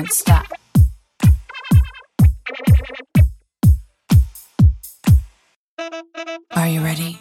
can't stop. Are you ready?